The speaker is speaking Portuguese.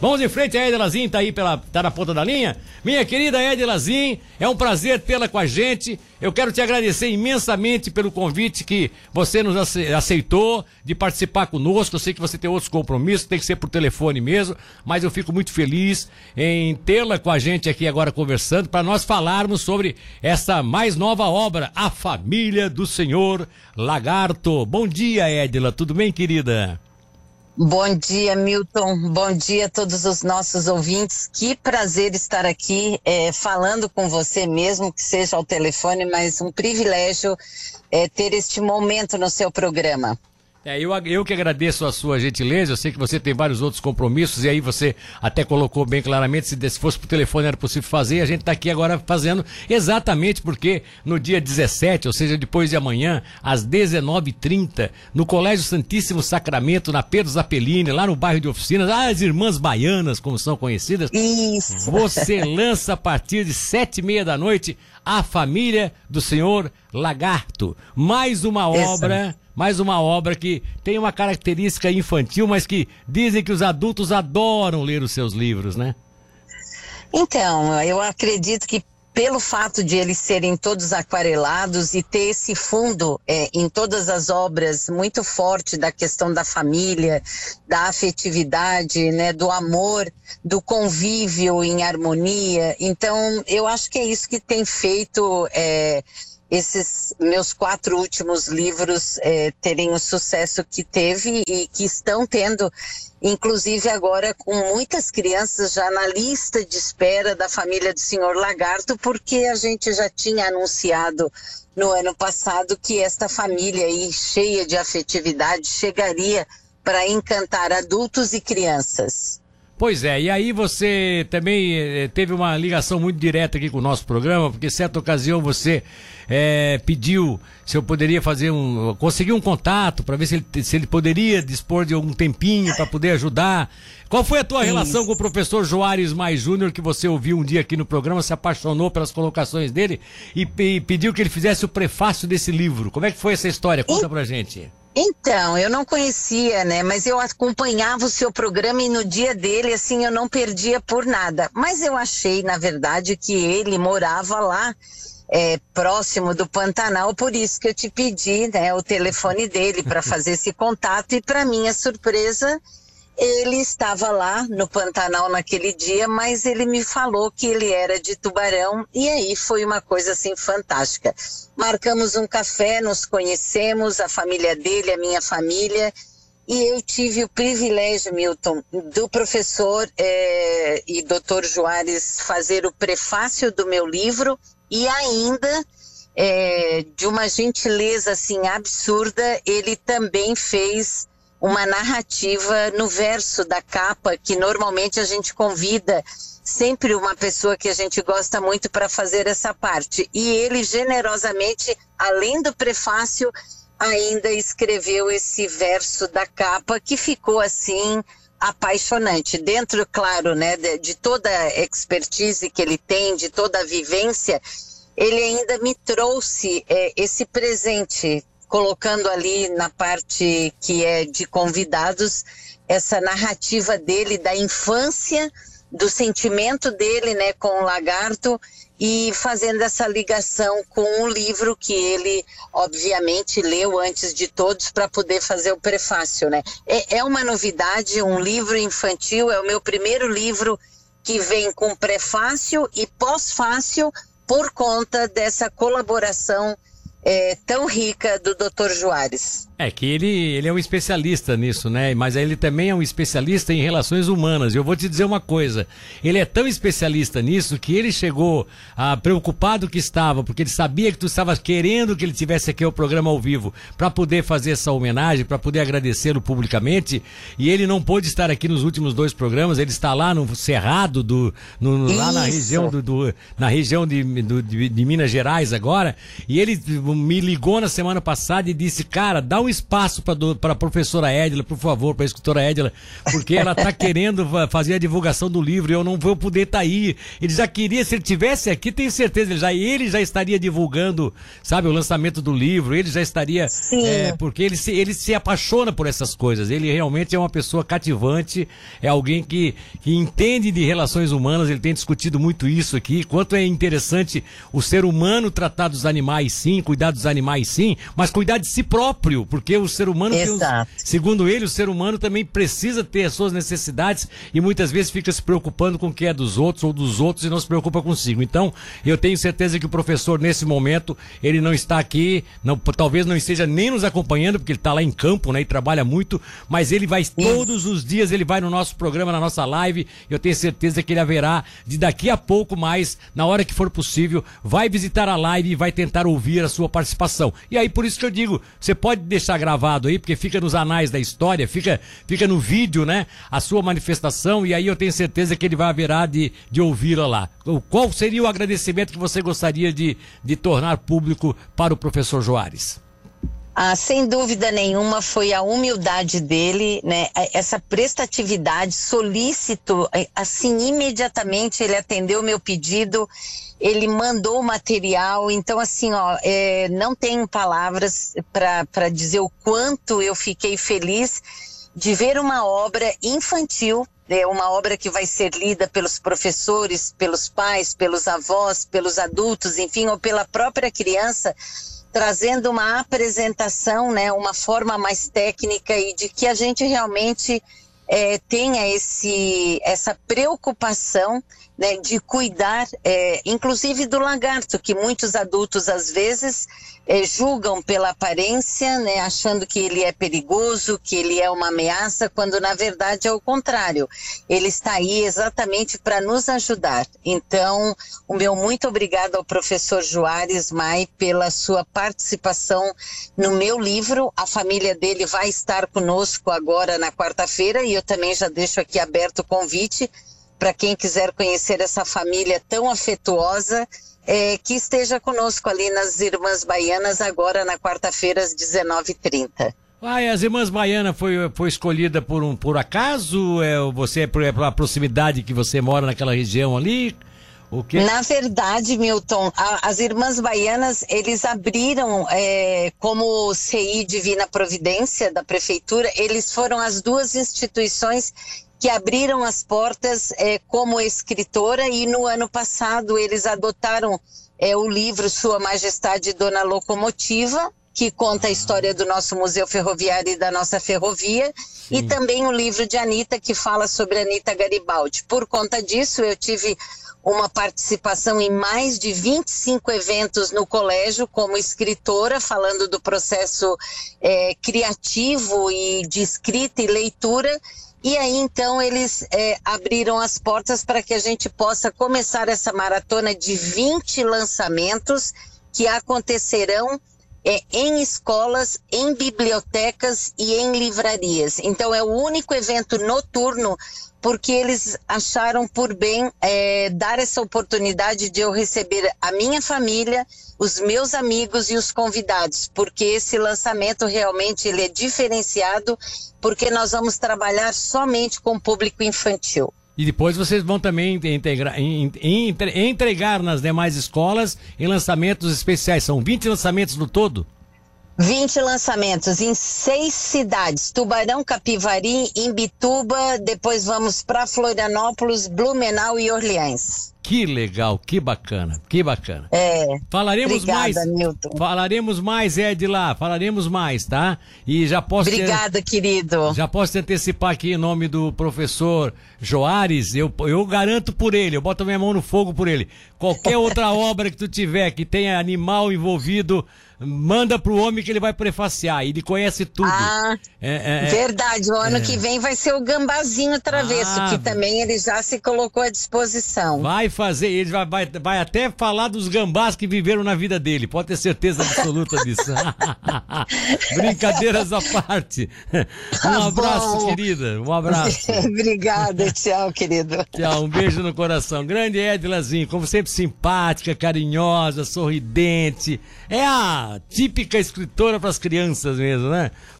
Vamos em frente, a Edilazin tá aí pela, tá na ponta da linha. Minha querida Edilazin, é um prazer tê-la com a gente. Eu quero te agradecer imensamente pelo convite que você nos aceitou de participar conosco. Eu sei que você tem outros compromissos, tem que ser por telefone mesmo, mas eu fico muito feliz em tê-la com a gente aqui agora conversando para nós falarmos sobre essa mais nova obra, A Família do Senhor Lagarto. Bom dia, Edila. Tudo bem, querida? Bom dia, Milton. Bom dia a todos os nossos ouvintes. Que prazer estar aqui é, falando com você, mesmo que seja ao telefone, mas um privilégio é, ter este momento no seu programa. É, eu, eu que agradeço a sua gentileza, eu sei que você tem vários outros compromissos, e aí você até colocou bem claramente, se, se fosse por telefone era possível fazer, e a gente está aqui agora fazendo exatamente porque no dia 17, ou seja, depois de amanhã, às 19h30, no Colégio Santíssimo Sacramento, na Pedro Zapelini, lá no bairro de Oficinas, as Irmãs Baianas, como são conhecidas, Isso. você lança a partir de sete e meia da noite a Família do Senhor Lagarto. Mais uma obra mais uma obra que tem uma característica infantil, mas que dizem que os adultos adoram ler os seus livros, né? Então, eu acredito que pelo fato de eles serem todos aquarelados e ter esse fundo é, em todas as obras muito forte da questão da família, da afetividade, né, do amor, do convívio em harmonia. Então, eu acho que é isso que tem feito é, esses meus quatro últimos livros é, terem o sucesso que teve e que estão tendo, inclusive agora com muitas crianças já na lista de espera da família do Senhor Lagarto, porque a gente já tinha anunciado no ano passado que esta família aí cheia de afetividade chegaria para encantar adultos e crianças. Pois é, e aí você também eh, teve uma ligação muito direta aqui com o nosso programa, porque certa ocasião você é, pediu se eu poderia fazer um. conseguir um contato para ver se ele, se ele poderia dispor de algum tempinho para poder ajudar. Qual foi a tua Isso. relação com o professor Joares Mais Júnior, que você ouviu um dia aqui no programa, se apaixonou pelas colocações dele e, e, pediu que ele fizesse o prefácio desse livro? Como é que foi essa história? Conta pra gente. Então, eu não conhecia, né? Mas eu acompanhava o seu programa e no dia dele, assim, eu não perdia por nada. Mas eu achei, na verdade, que ele morava lá é, próximo do Pantanal, por isso que eu te pedi né, o telefone dele para fazer esse contato e para minha surpresa ele estava lá no Pantanal naquele dia, mas ele me falou que ele era de Tubarão e aí foi uma coisa assim fantástica. Marcamos um café, nos conhecemos, a família dele, a minha família, e eu tive o privilégio, Milton, do professor é, e doutor Joares fazer o prefácio do meu livro e ainda é, de uma gentileza assim absurda, ele também fez uma narrativa no verso da capa que normalmente a gente convida sempre uma pessoa que a gente gosta muito para fazer essa parte. E ele generosamente, além do prefácio, ainda escreveu esse verso da capa que ficou assim apaixonante. Dentro, claro, né, de, de toda a expertise que ele tem, de toda a vivência, ele ainda me trouxe é, esse presente colocando ali na parte que é de convidados essa narrativa dele da infância, do sentimento dele, né, com o lagarto e fazendo essa ligação com o livro que ele, obviamente, leu antes de todos para poder fazer o prefácio, né? É, é uma novidade, um livro infantil, é o meu primeiro livro que vem com prefácio e pós-fácio por conta dessa colaboração é, tão rica do Dr. Juarez. É que ele, ele é um especialista nisso, né? Mas ele também é um especialista em relações humanas. Eu vou te dizer uma coisa: ele é tão especialista nisso que ele chegou a preocupado que estava, porque ele sabia que tu estavas querendo que ele tivesse aqui o programa ao vivo para poder fazer essa homenagem, para poder agradecê-lo publicamente. E ele não pôde estar aqui nos últimos dois programas. Ele está lá no Cerrado, do, no, lá na região do, do na região de, do, de, de Minas Gerais agora. E ele me ligou na semana passada e disse: "Cara, dá um um espaço para a professora Edila, por favor, para a escritora Edila, porque ela está querendo fazer a divulgação do livro e eu não vou poder estar tá aí. Ele já queria, se ele tivesse aqui, tenho certeza, ele já, ele já estaria divulgando, sabe, o lançamento do livro, ele já estaria. É, porque ele se, ele se apaixona por essas coisas. Ele realmente é uma pessoa cativante, é alguém que, que entende de relações humanas, ele tem discutido muito isso aqui, quanto é interessante o ser humano tratar dos animais sim, cuidar dos animais sim, mas cuidar de si próprio, porque o ser humano. Tem, segundo ele, o ser humano também precisa ter as suas necessidades e muitas vezes fica se preocupando com o que é dos outros ou dos outros e não se preocupa consigo. Então, eu tenho certeza que o professor, nesse momento, ele não está aqui, não, talvez não esteja nem nos acompanhando, porque ele está lá em campo, né, e trabalha muito, mas ele vai todos os dias, ele vai no nosso programa, na nossa live, eu tenho certeza que ele haverá de daqui a pouco mais, na hora que for possível, vai visitar a live e vai tentar ouvir a sua participação. E aí, por isso que eu digo, você pode deixar gravado aí, porque fica nos anais da história, fica, fica no vídeo, né? A sua manifestação, e aí eu tenho certeza que ele vai haverá de, de ouvi-la lá. Qual seria o agradecimento que você gostaria de, de tornar público para o professor Joares? Ah, sem dúvida nenhuma foi a humildade dele, né? Essa prestatividade, solícito, assim imediatamente ele atendeu o meu pedido ele mandou o material, então assim, ó, é, não tenho palavras para dizer o quanto eu fiquei feliz de ver uma obra infantil, é uma obra que vai ser lida pelos professores, pelos pais, pelos avós, pelos adultos, enfim, ou pela própria criança, trazendo uma apresentação, né, uma forma mais técnica e de que a gente realmente é, tenha esse, essa preocupação né, de cuidar, é, inclusive do lagarto, que muitos adultos às vezes é, julgam pela aparência, né, achando que ele é perigoso, que ele é uma ameaça, quando na verdade é o contrário. Ele está aí exatamente para nos ajudar. Então, o meu muito obrigado ao professor Juarez Mai pela sua participação no meu livro. A família dele vai estar conosco agora na quarta-feira e eu também já deixo aqui aberto o convite para quem quiser conhecer essa família tão afetuosa, é, que esteja conosco ali nas Irmãs Baianas agora na quarta-feira às 19h30. Ah, as Irmãs Baianas foi, foi escolhida por um por acaso? É, você é por, é pela proximidade que você mora naquela região ali? Na verdade, Milton, a, as Irmãs Baianas, eles abriram é, como CI Divina Providência da Prefeitura, eles foram as duas instituições que abriram as portas é, como escritora e no ano passado eles adotaram é, o livro Sua Majestade Dona Locomotiva, que conta a história do nosso Museu Ferroviário e da nossa ferrovia, Sim. e também o livro de Anitta, que fala sobre Anitta Garibaldi. Por conta disso, eu tive uma participação em mais de 25 eventos no colégio como escritora, falando do processo é, criativo e de escrita e leitura, e aí então eles é, abriram as portas para que a gente possa começar essa maratona de 20 lançamentos que acontecerão é, em escolas, em bibliotecas e em livrarias. Então é o único evento noturno porque eles acharam por bem é, dar essa oportunidade de eu receber a minha família, os meus amigos e os convidados, porque esse lançamento realmente ele é diferenciado, porque nós vamos trabalhar somente com o público infantil. E depois vocês vão também integrar, entregar nas demais escolas em lançamentos especiais. São 20 lançamentos no todo? 20 lançamentos em seis cidades: Tubarão, Capivari, Imbituba, depois vamos para Florianópolis, Blumenau e Orleans. Que legal, que bacana, que bacana. É. Falaremos obrigada, mais. Milton. Falaremos mais, Ed lá, falaremos mais, tá? E já posso Obrigada, te, querido. Já posso te antecipar aqui em nome do professor Joares, eu, eu garanto por ele, eu boto minha mão no fogo por ele. Qualquer outra obra que tu tiver que tenha animal envolvido, manda pro homem que ele vai prefaciar. Ele conhece tudo. Ah, é, é, é, verdade. O ano é. que vem vai ser o Gambazinho Travesso, ah, que também ele já se colocou à disposição. Vai fazer, ele vai, vai, vai até falar dos gambás que viveram na vida dele. Pode ter certeza absoluta disso. Brincadeiras à parte. Um tá abraço, querida. Um abraço. Obrigada. Tchau, querido. Tchau. Um beijo no coração. Grande Edlazinho, como sempre simpática, carinhosa, sorridente. É típica escritora para as crianças mesmo, né?